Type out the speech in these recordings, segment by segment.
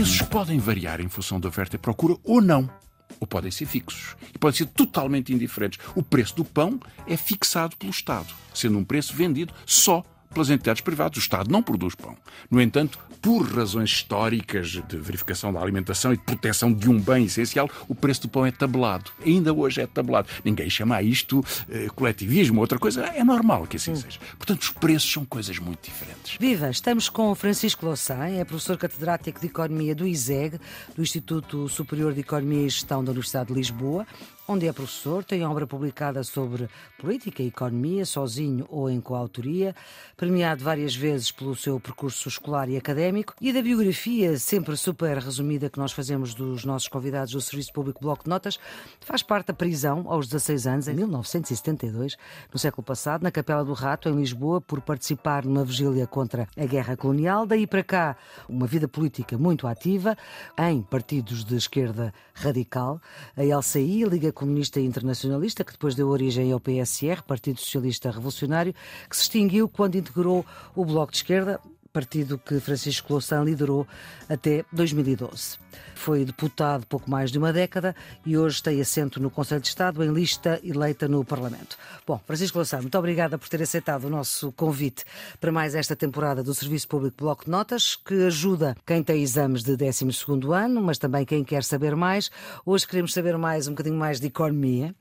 preços podem variar em função da oferta e procura ou não. Ou podem ser fixos. E podem ser totalmente indiferentes. O preço do pão é fixado pelo Estado, sendo um preço vendido só pelas entidades privadas. O Estado não produz pão. No entanto, por razões históricas de verificação da alimentação e de proteção de um bem essencial, o preço do pão é tabelado. Ainda hoje é tabelado. Ninguém chama isto eh, coletivismo, outra coisa. É normal que assim hum. seja. Portanto, os preços são coisas muito diferentes. Viva! Estamos com Francisco Louçã, é professor catedrático de Economia do ISEG, do Instituto Superior de Economia e Gestão da Universidade de Lisboa onde é professor, tem obra publicada sobre política e economia, sozinho ou em coautoria, premiado várias vezes pelo seu percurso escolar e académico, e da biografia sempre super resumida que nós fazemos dos nossos convidados do Serviço Público Bloco de Notas, faz parte da prisão aos 16 anos, em 1972, no século passado, na Capela do Rato, em Lisboa, por participar numa vigília contra a guerra colonial. Daí para cá, uma vida política muito ativa, em partidos de esquerda radical, a LCI, Liga Comunista Internacionalista, que depois deu origem ao PSR, Partido Socialista Revolucionário, que se extinguiu quando integrou o Bloco de Esquerda, partido que Francisco Louçã liderou até 2012. Foi deputado pouco mais de uma década e hoje tem assento no Conselho de Estado em lista eleita no Parlamento. Bom, Francisco Louçã, muito obrigada por ter aceitado o nosso convite para mais esta temporada do Serviço Público Bloco de Notas, que ajuda quem tem exames de 12 ano, mas também quem quer saber mais. Hoje queremos saber mais, um bocadinho mais de economia,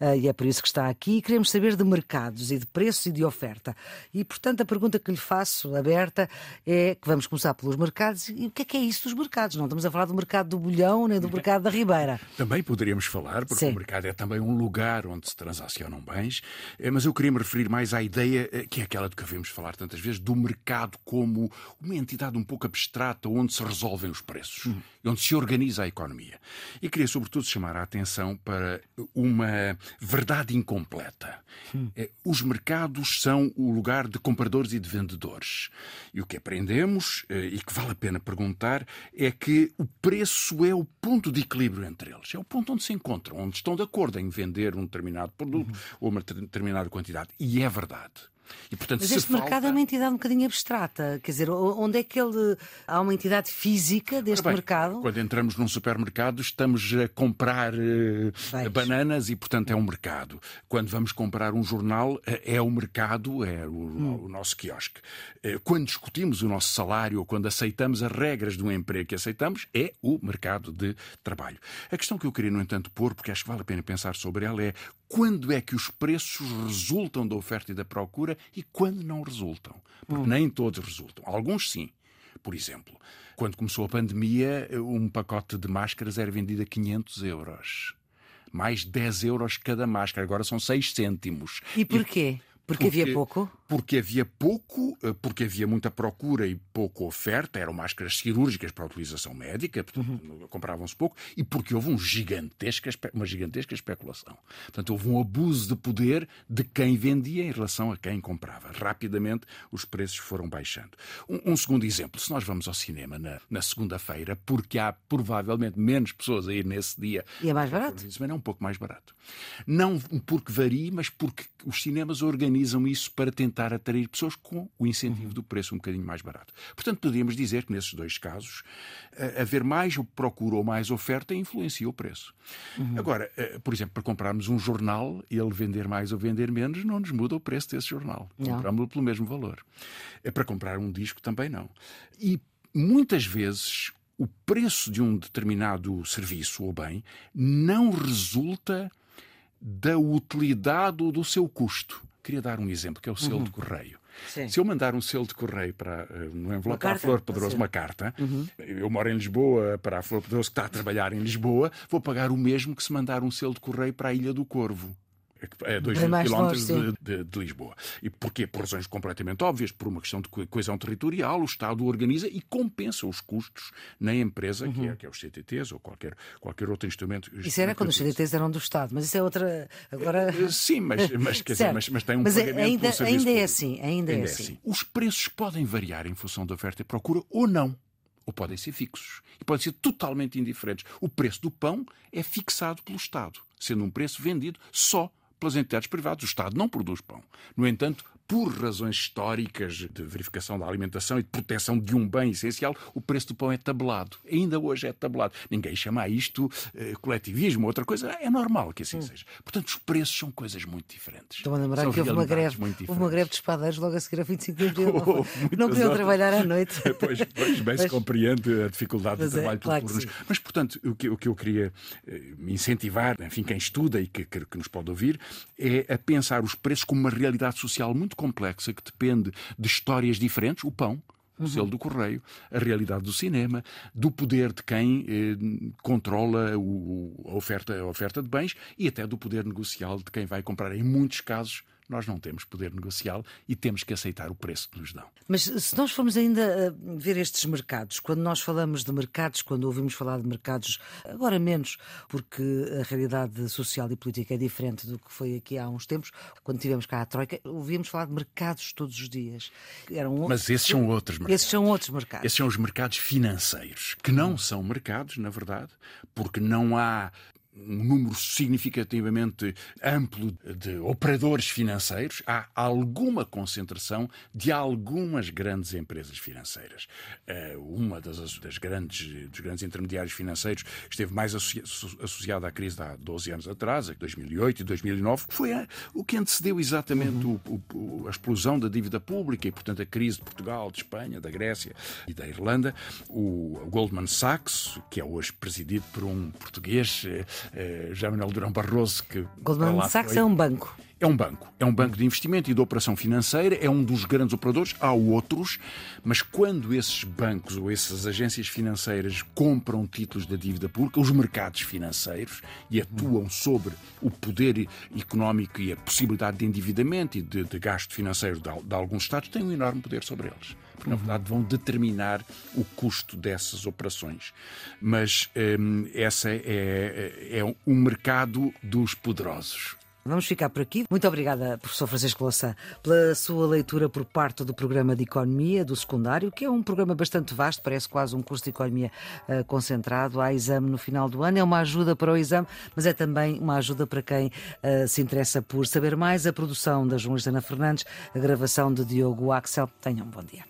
eh, e é por isso que está aqui. Queremos saber de mercados e de preços e de oferta. E, portanto, a pergunta que lhe faço, aberta, é que vamos começar pelos mercados. E o que é que é isso dos mercados? Não estamos a falar do mercado do bolhão nem do mercado da Ribeira. Também poderíamos falar, porque Sim. o mercado é também um lugar onde se transacionam bens, eh, mas eu queria me referir mais à ideia, eh, que é aquela de que ouvimos falar tantas vezes, do mercado como uma entidade um pouco abstrata onde se resolvem os preços, hum. onde se organiza a economia. E queria, sobretudo, chamar a atenção para uma verdade incompleta. Hum. Os mercados são o lugar de compradores e de vendedores. E o que aprendemos, e que vale a pena perguntar, é que o preço é o ponto de equilíbrio entre eles. É o ponto onde se encontram, onde estão de acordo em vender um determinado produto uhum. ou uma determinada quantidade. E é verdade. E, portanto, Mas este mercado falta... é uma entidade um bocadinho abstrata. Quer dizer, onde é que ele. Há uma entidade física deste bem, mercado? Quando entramos num supermercado, estamos a comprar uh, bananas e, portanto, é um mercado. Quando vamos comprar um jornal, é o mercado, é o, hum. o nosso quiosque. Eh, quando discutimos o nosso salário ou quando aceitamos as regras de um emprego que aceitamos, é o mercado de trabalho. A questão que eu queria, no entanto, pôr, porque acho que vale a pena pensar sobre ela, é quando é que os preços resultam da oferta e da procura e quando não resultam. Porque hum. nem todos resultam. Alguns sim. Por exemplo, quando começou a pandemia, um pacote de máscaras era vendido a 500 euros. Mais 10 euros cada máscara. Agora são 6 cêntimos. E porquê? E... Porque, porque, havia pouco? Porque havia pouco, eh, porque havia muita procura e pouca oferta, eram máscaras cirúrgicas para a utilização médica, uhum. compravam-se pouco, e porque houve um gigantesca, uma gigantesca especulação. Portanto, houve um abuso de poder de quem vendia em relação a quem comprava. Rapidamente os preços foram baixando. Um, um segundo exemplo, se nós vamos ao cinema na, na segunda-feira, porque há provavelmente menos pessoas a ir nesse dia. E é mais barato? Mas é um pouco mais barato. Não porque varie, mas porque os cinemas organizam isso para tentar atrair pessoas com o incentivo do preço um bocadinho mais barato. Portanto, poderíamos dizer que nesses dois casos, eh, haver mais procura ou mais oferta influencia o preço. Uhum. Agora, eh, por exemplo, para comprarmos um jornal, ele vender mais ou vender menos, não nos muda o preço desse jornal. Compramos-lo pelo mesmo valor. É para comprar um disco também não. E muitas vezes o preço de um determinado serviço ou bem não resulta da utilidade ou do seu custo. Queria dar um exemplo, que é o selo uhum. de correio. Sim. Se eu mandar um selo de correio para, no envelope para a Flor Pedroso, uma carta, uhum. eu moro em Lisboa, para a Flor Pedroso que está a trabalhar em Lisboa, vou pagar o mesmo que se mandar um selo de correio para a Ilha do Corvo é 2 mil quilómetros de, de, de, Lisboa. E porquê? Por razões completamente óbvias, por uma questão de coesão territorial, o Estado organiza e compensa os custos na empresa, uhum. que, é, que é os CTTs ou qualquer, qualquer outro instrumento. Isso era quando os CTTs eram do Estado, mas isso é outra. Agora... Eh, sim, mas, mas, quer dizer, mas, mas tem um mas pagamento ainda, ainda é assim, ainda, é ainda é, assim. assim. Os preços podem variar em função da oferta e procura ou não ou podem ser fixos e podem ser totalmente indiferentes. O preço do pão é fixado pelo Estado, sendo um preço vendido só pelas entidades privadas. O Estado não produz pão. No entanto, por razões históricas de verificação da alimentação e de proteção de um bem essencial, o preço do pão é tabelado. Ainda hoje é tabelado. Ninguém chama isto eh, coletivismo, outra coisa. É normal que assim hum. seja. Portanto, os preços são coisas muito diferentes. Estou a lembrar são que houve uma greve, houve uma greve de espadeiros logo a seguir a 25 de abril. Oh, não podiam trabalhar à noite. pois, pois, bem se compreende a dificuldade do é, trabalho é, claro por turnos. Mas, portanto, o que, o que eu queria eh, incentivar, enfim, quem estuda e que, que, que nos pode ouvir, é a pensar os preços como uma realidade social muito muito complexa que depende de histórias diferentes, o pão, o uhum. selo do correio, a realidade do cinema, do poder de quem eh, controla o, a, oferta, a oferta de bens e até do poder negocial de quem vai comprar. Em muitos casos, nós não temos poder negocial e temos que aceitar o preço que nos dão. Mas se nós formos ainda eh, ver estes mercados, quando nós falamos de mercados, quando ouvimos falar de mercados, agora menos, porque a realidade social e política é diferente do que foi aqui há uns tempos, quando tivemos cá a Troika, ouvíamos falar de mercados todos os dias. Eram... Mas esses são outros mercados. Esses são outros mercados. Esses são os mercados financeiros, que não são mercados, na verdade, porque não há um número significativamente amplo de operadores financeiros, há alguma concentração de algumas grandes empresas financeiras. Eh, uma das, das grandes, dos grandes intermediários financeiros que esteve mais associada à crise de há 12 anos atrás, 2008 e 2009, foi a, o que antecedeu exatamente uhum. o, o, a explosão da dívida pública e, portanto, a crise de Portugal, de Espanha, da Grécia e da Irlanda. O Goldman Sachs, que é hoje presidido por um português, eh, Manuel Durão Barroso, que. Goldman Sachs é um banco. É um banco, é um banco de investimento e de operação financeira, é um dos grandes operadores, há outros, mas quando esses bancos ou essas agências financeiras compram títulos da dívida pública, os mercados financeiros, e atuam sobre o poder económico e a possibilidade de endividamento e de, de gasto financeiro de, de alguns Estados, têm um enorme poder sobre eles. Porque na verdade vão determinar o custo dessas operações. Mas hum, essa é, é um mercado dos poderosos. Vamos ficar por aqui. Muito obrigada, professor Francisco Louçã, pela sua leitura por parte do programa de Economia do secundário, que é um programa bastante vasto, parece quase um curso de Economia uh, concentrado. Há exame no final do ano, é uma ajuda para o exame, mas é também uma ajuda para quem uh, se interessa por saber mais. A produção da jornalista Ana Fernandes, a gravação de Diogo Axel. Tenham um bom dia.